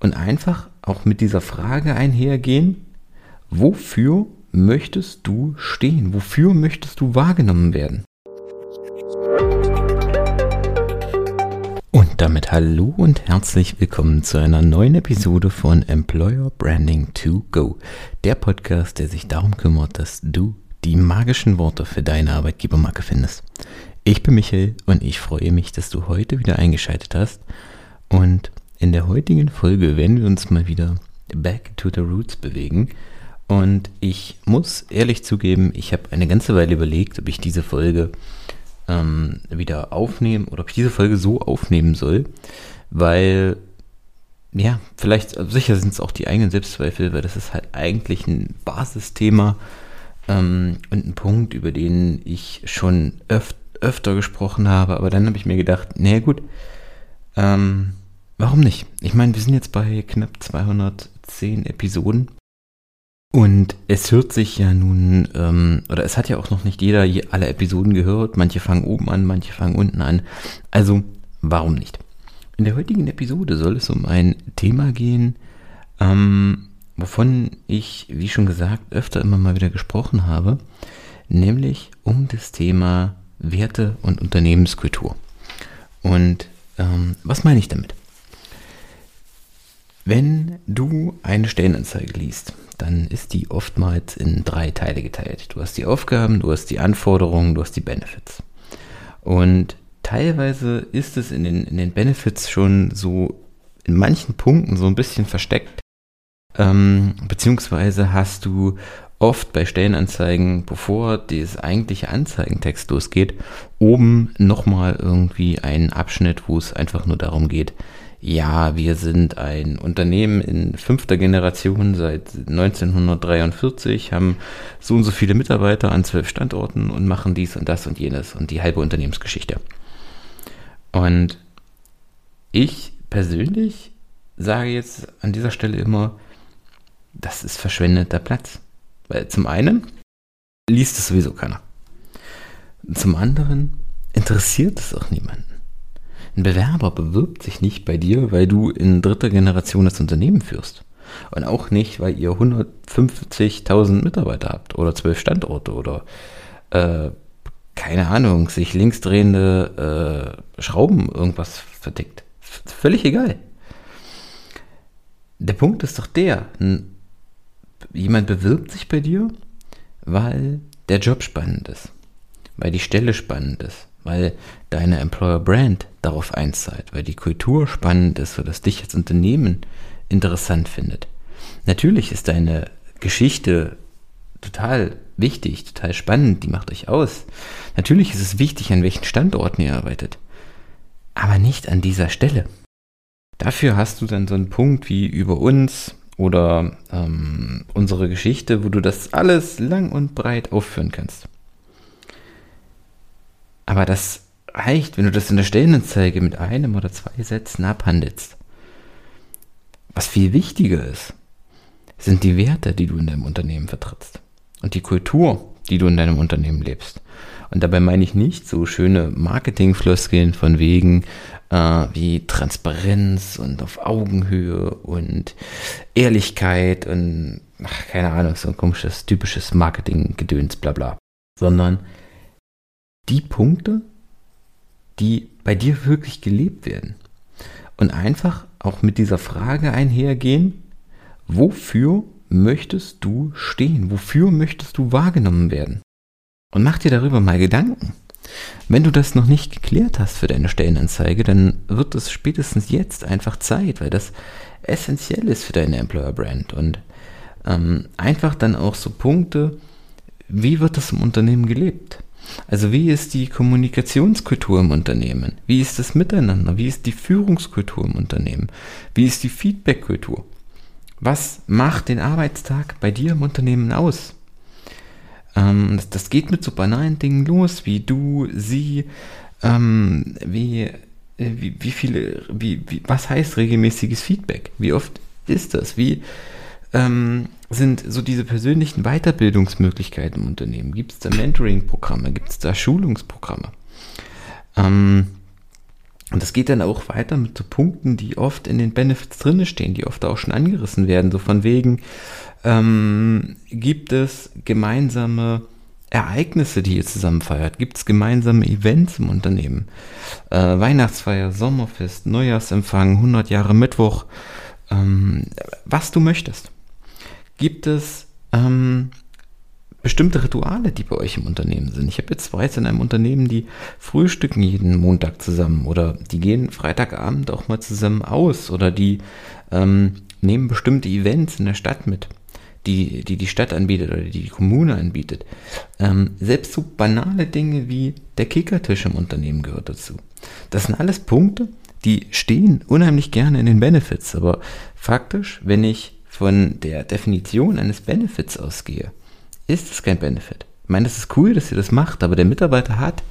und einfach auch mit dieser Frage einhergehen, wofür möchtest du stehen? Wofür möchtest du wahrgenommen werden? Und damit hallo und herzlich willkommen zu einer neuen Episode von Employer Branding to Go, der Podcast, der sich darum kümmert, dass du die magischen Worte für deine Arbeitgebermarke findest. Ich bin Michael und ich freue mich, dass du heute wieder eingeschaltet hast und in der heutigen Folge werden wir uns mal wieder back to the roots bewegen. Und ich muss ehrlich zugeben, ich habe eine ganze Weile überlegt, ob ich diese Folge ähm, wieder aufnehmen oder ob ich diese Folge so aufnehmen soll, weil ja, vielleicht, also sicher sind es auch die eigenen Selbstzweifel, weil das ist halt eigentlich ein Basisthema ähm, und ein Punkt, über den ich schon öf öfter gesprochen habe, aber dann habe ich mir gedacht, naja gut, ähm, Warum nicht? Ich meine, wir sind jetzt bei knapp 210 Episoden. Und es hört sich ja nun, ähm, oder es hat ja auch noch nicht jeder alle Episoden gehört. Manche fangen oben an, manche fangen unten an. Also, warum nicht? In der heutigen Episode soll es um ein Thema gehen, ähm, wovon ich, wie schon gesagt, öfter immer mal wieder gesprochen habe, nämlich um das Thema Werte und Unternehmenskultur. Und ähm, was meine ich damit? Wenn du eine Stellenanzeige liest, dann ist die oftmals in drei Teile geteilt. Du hast die Aufgaben, du hast die Anforderungen, du hast die Benefits. Und teilweise ist es in den, in den Benefits schon so in manchen Punkten so ein bisschen versteckt. Ähm, beziehungsweise hast du oft bei Stellenanzeigen, bevor das eigentliche Anzeigentext losgeht, oben nochmal irgendwie einen Abschnitt, wo es einfach nur darum geht, ja, wir sind ein Unternehmen in fünfter Generation seit 1943, haben so und so viele Mitarbeiter an zwölf Standorten und machen dies und das und jenes und die halbe Unternehmensgeschichte. Und ich persönlich sage jetzt an dieser Stelle immer, das ist verschwendeter Platz. Weil zum einen liest es sowieso keiner. Zum anderen interessiert es auch niemanden. Ein Bewerber bewirbt sich nicht bei dir, weil du in dritter Generation das Unternehmen führst. Und auch nicht, weil ihr 150.000 Mitarbeiter habt oder zwölf Standorte oder äh, keine Ahnung, sich linksdrehende äh, Schrauben irgendwas verdeckt. V völlig egal. Der Punkt ist doch der, jemand bewirbt sich bei dir, weil der Job spannend ist, weil die Stelle spannend ist, weil deine Employer Brand darauf einzahlt, weil die Kultur spannend ist, sodass dich als Unternehmen interessant findet. Natürlich ist deine Geschichte total wichtig, total spannend, die macht euch aus. Natürlich ist es wichtig, an welchen Standorten ihr arbeitet, aber nicht an dieser Stelle. Dafür hast du dann so einen Punkt wie über uns oder ähm, unsere Geschichte, wo du das alles lang und breit aufführen kannst. Aber das reicht, wenn du das in der Stellenanzeige mit einem oder zwei Sätzen abhandelst. Was viel wichtiger ist, sind die Werte, die du in deinem Unternehmen vertrittst und die Kultur, die du in deinem Unternehmen lebst. Und dabei meine ich nicht so schöne Marketingfloskeln von wegen äh, wie Transparenz und auf Augenhöhe und Ehrlichkeit und ach, keine Ahnung, so ein komisches, typisches Marketing-Gedöns, bla bla. Sondern die Punkte, die bei dir wirklich gelebt werden. Und einfach auch mit dieser Frage einhergehen, wofür möchtest du stehen? Wofür möchtest du wahrgenommen werden? Und mach dir darüber mal Gedanken. Wenn du das noch nicht geklärt hast für deine Stellenanzeige, dann wird es spätestens jetzt einfach Zeit, weil das essentiell ist für deine Employer Brand. Und ähm, einfach dann auch so Punkte, wie wird das im Unternehmen gelebt? Also wie ist die Kommunikationskultur im Unternehmen? Wie ist das Miteinander? Wie ist die Führungskultur im Unternehmen? Wie ist die Feedbackkultur? Was macht den Arbeitstag bei dir im Unternehmen aus? Ähm, das, das, geht mit so banalen Dingen los, wie du, sie, ähm, wie, äh, wie, wie viele, wie, wie, was heißt regelmäßiges Feedback? Wie oft ist das? Wie, ähm, sind so diese persönlichen Weiterbildungsmöglichkeiten im Unternehmen? Gibt es da Mentoring-Programme? Gibt es da Schulungsprogramme? Ähm, Und das geht dann auch weiter mit so Punkten, die oft in den Benefits drinne stehen, die oft auch schon angerissen werden. So von wegen, ähm, gibt es gemeinsame Ereignisse, die ihr zusammen feiert? Gibt es gemeinsame Events im Unternehmen? Äh, Weihnachtsfeier, Sommerfest, Neujahrsempfang, 100 Jahre Mittwoch, ähm, was du möchtest. Gibt es ähm, bestimmte Rituale, die bei euch im Unternehmen sind. Ich habe jetzt zwei in einem Unternehmen, die frühstücken jeden Montag zusammen oder die gehen Freitagabend auch mal zusammen aus oder die ähm, nehmen bestimmte Events in der Stadt mit, die die, die Stadt anbietet oder die die Kommune anbietet. Ähm, selbst so banale Dinge wie der Kickertisch im Unternehmen gehört dazu. Das sind alles Punkte, die stehen unheimlich gerne in den Benefits, aber faktisch, wenn ich von der Definition eines Benefits ausgehe, ist es kein Benefit. Ich meine, das ist cool, dass ihr das macht, aber der Mitarbeiter hat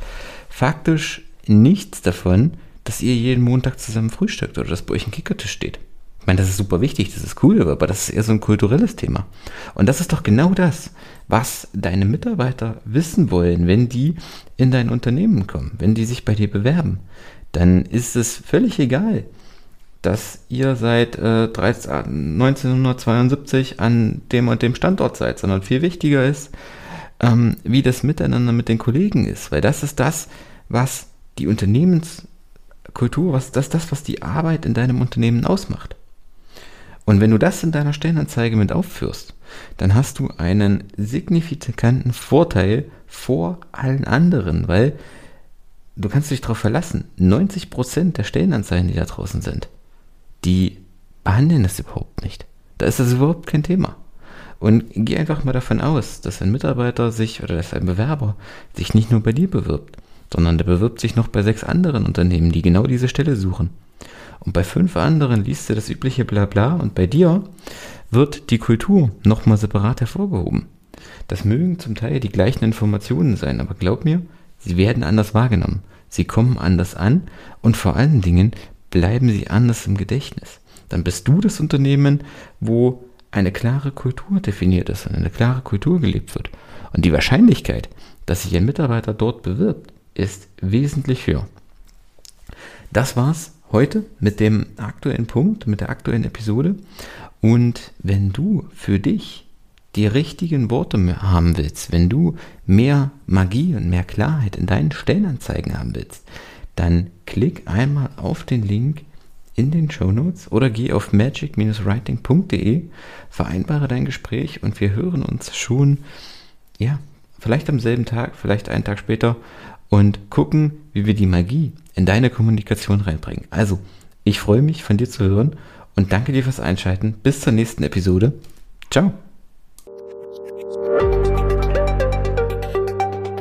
faktisch nichts davon, dass ihr jeden Montag zusammen frühstückt oder dass bei euch ein Kickertisch steht. Ich meine, das ist super wichtig, das ist cool, aber das ist eher so ein kulturelles Thema. Und das ist doch genau das, was deine Mitarbeiter wissen wollen, wenn die in dein Unternehmen kommen, wenn die sich bei dir bewerben. Dann ist es völlig egal, dass ihr seit äh, 13, 1972 an dem und dem Standort seid, sondern viel wichtiger ist, ähm, wie das Miteinander mit den Kollegen ist, weil das ist das, was die Unternehmenskultur, was das, das, was die Arbeit in deinem Unternehmen ausmacht. Und wenn du das in deiner Stellenanzeige mit aufführst, dann hast du einen signifikanten Vorteil vor allen anderen, weil du kannst dich darauf verlassen, 90% der Stellenanzeigen, die da draußen sind, die behandeln das überhaupt nicht. Da ist das überhaupt kein Thema. Und geh einfach mal davon aus, dass ein Mitarbeiter sich oder dass ein Bewerber sich nicht nur bei dir bewirbt, sondern der bewirbt sich noch bei sechs anderen Unternehmen, die genau diese Stelle suchen. Und bei fünf anderen liest er das übliche Blabla und bei dir wird die Kultur nochmal separat hervorgehoben. Das mögen zum Teil die gleichen Informationen sein, aber glaub mir, sie werden anders wahrgenommen. Sie kommen anders an und vor allen Dingen bleiben sie anders im Gedächtnis. Dann bist du das Unternehmen, wo eine klare Kultur definiert ist und eine klare Kultur gelebt wird. Und die Wahrscheinlichkeit, dass sich ein Mitarbeiter dort bewirbt, ist wesentlich höher. Das war's heute mit dem aktuellen Punkt, mit der aktuellen Episode. Und wenn du für dich die richtigen Worte haben willst, wenn du mehr Magie und mehr Klarheit in deinen Stellenanzeigen haben willst, dann klick einmal auf den Link in den Show Notes oder geh auf magic-writing.de, vereinbare dein Gespräch und wir hören uns schon, ja, vielleicht am selben Tag, vielleicht einen Tag später und gucken, wie wir die Magie in deine Kommunikation reinbringen. Also, ich freue mich von dir zu hören und danke dir fürs Einschalten. Bis zur nächsten Episode. Ciao.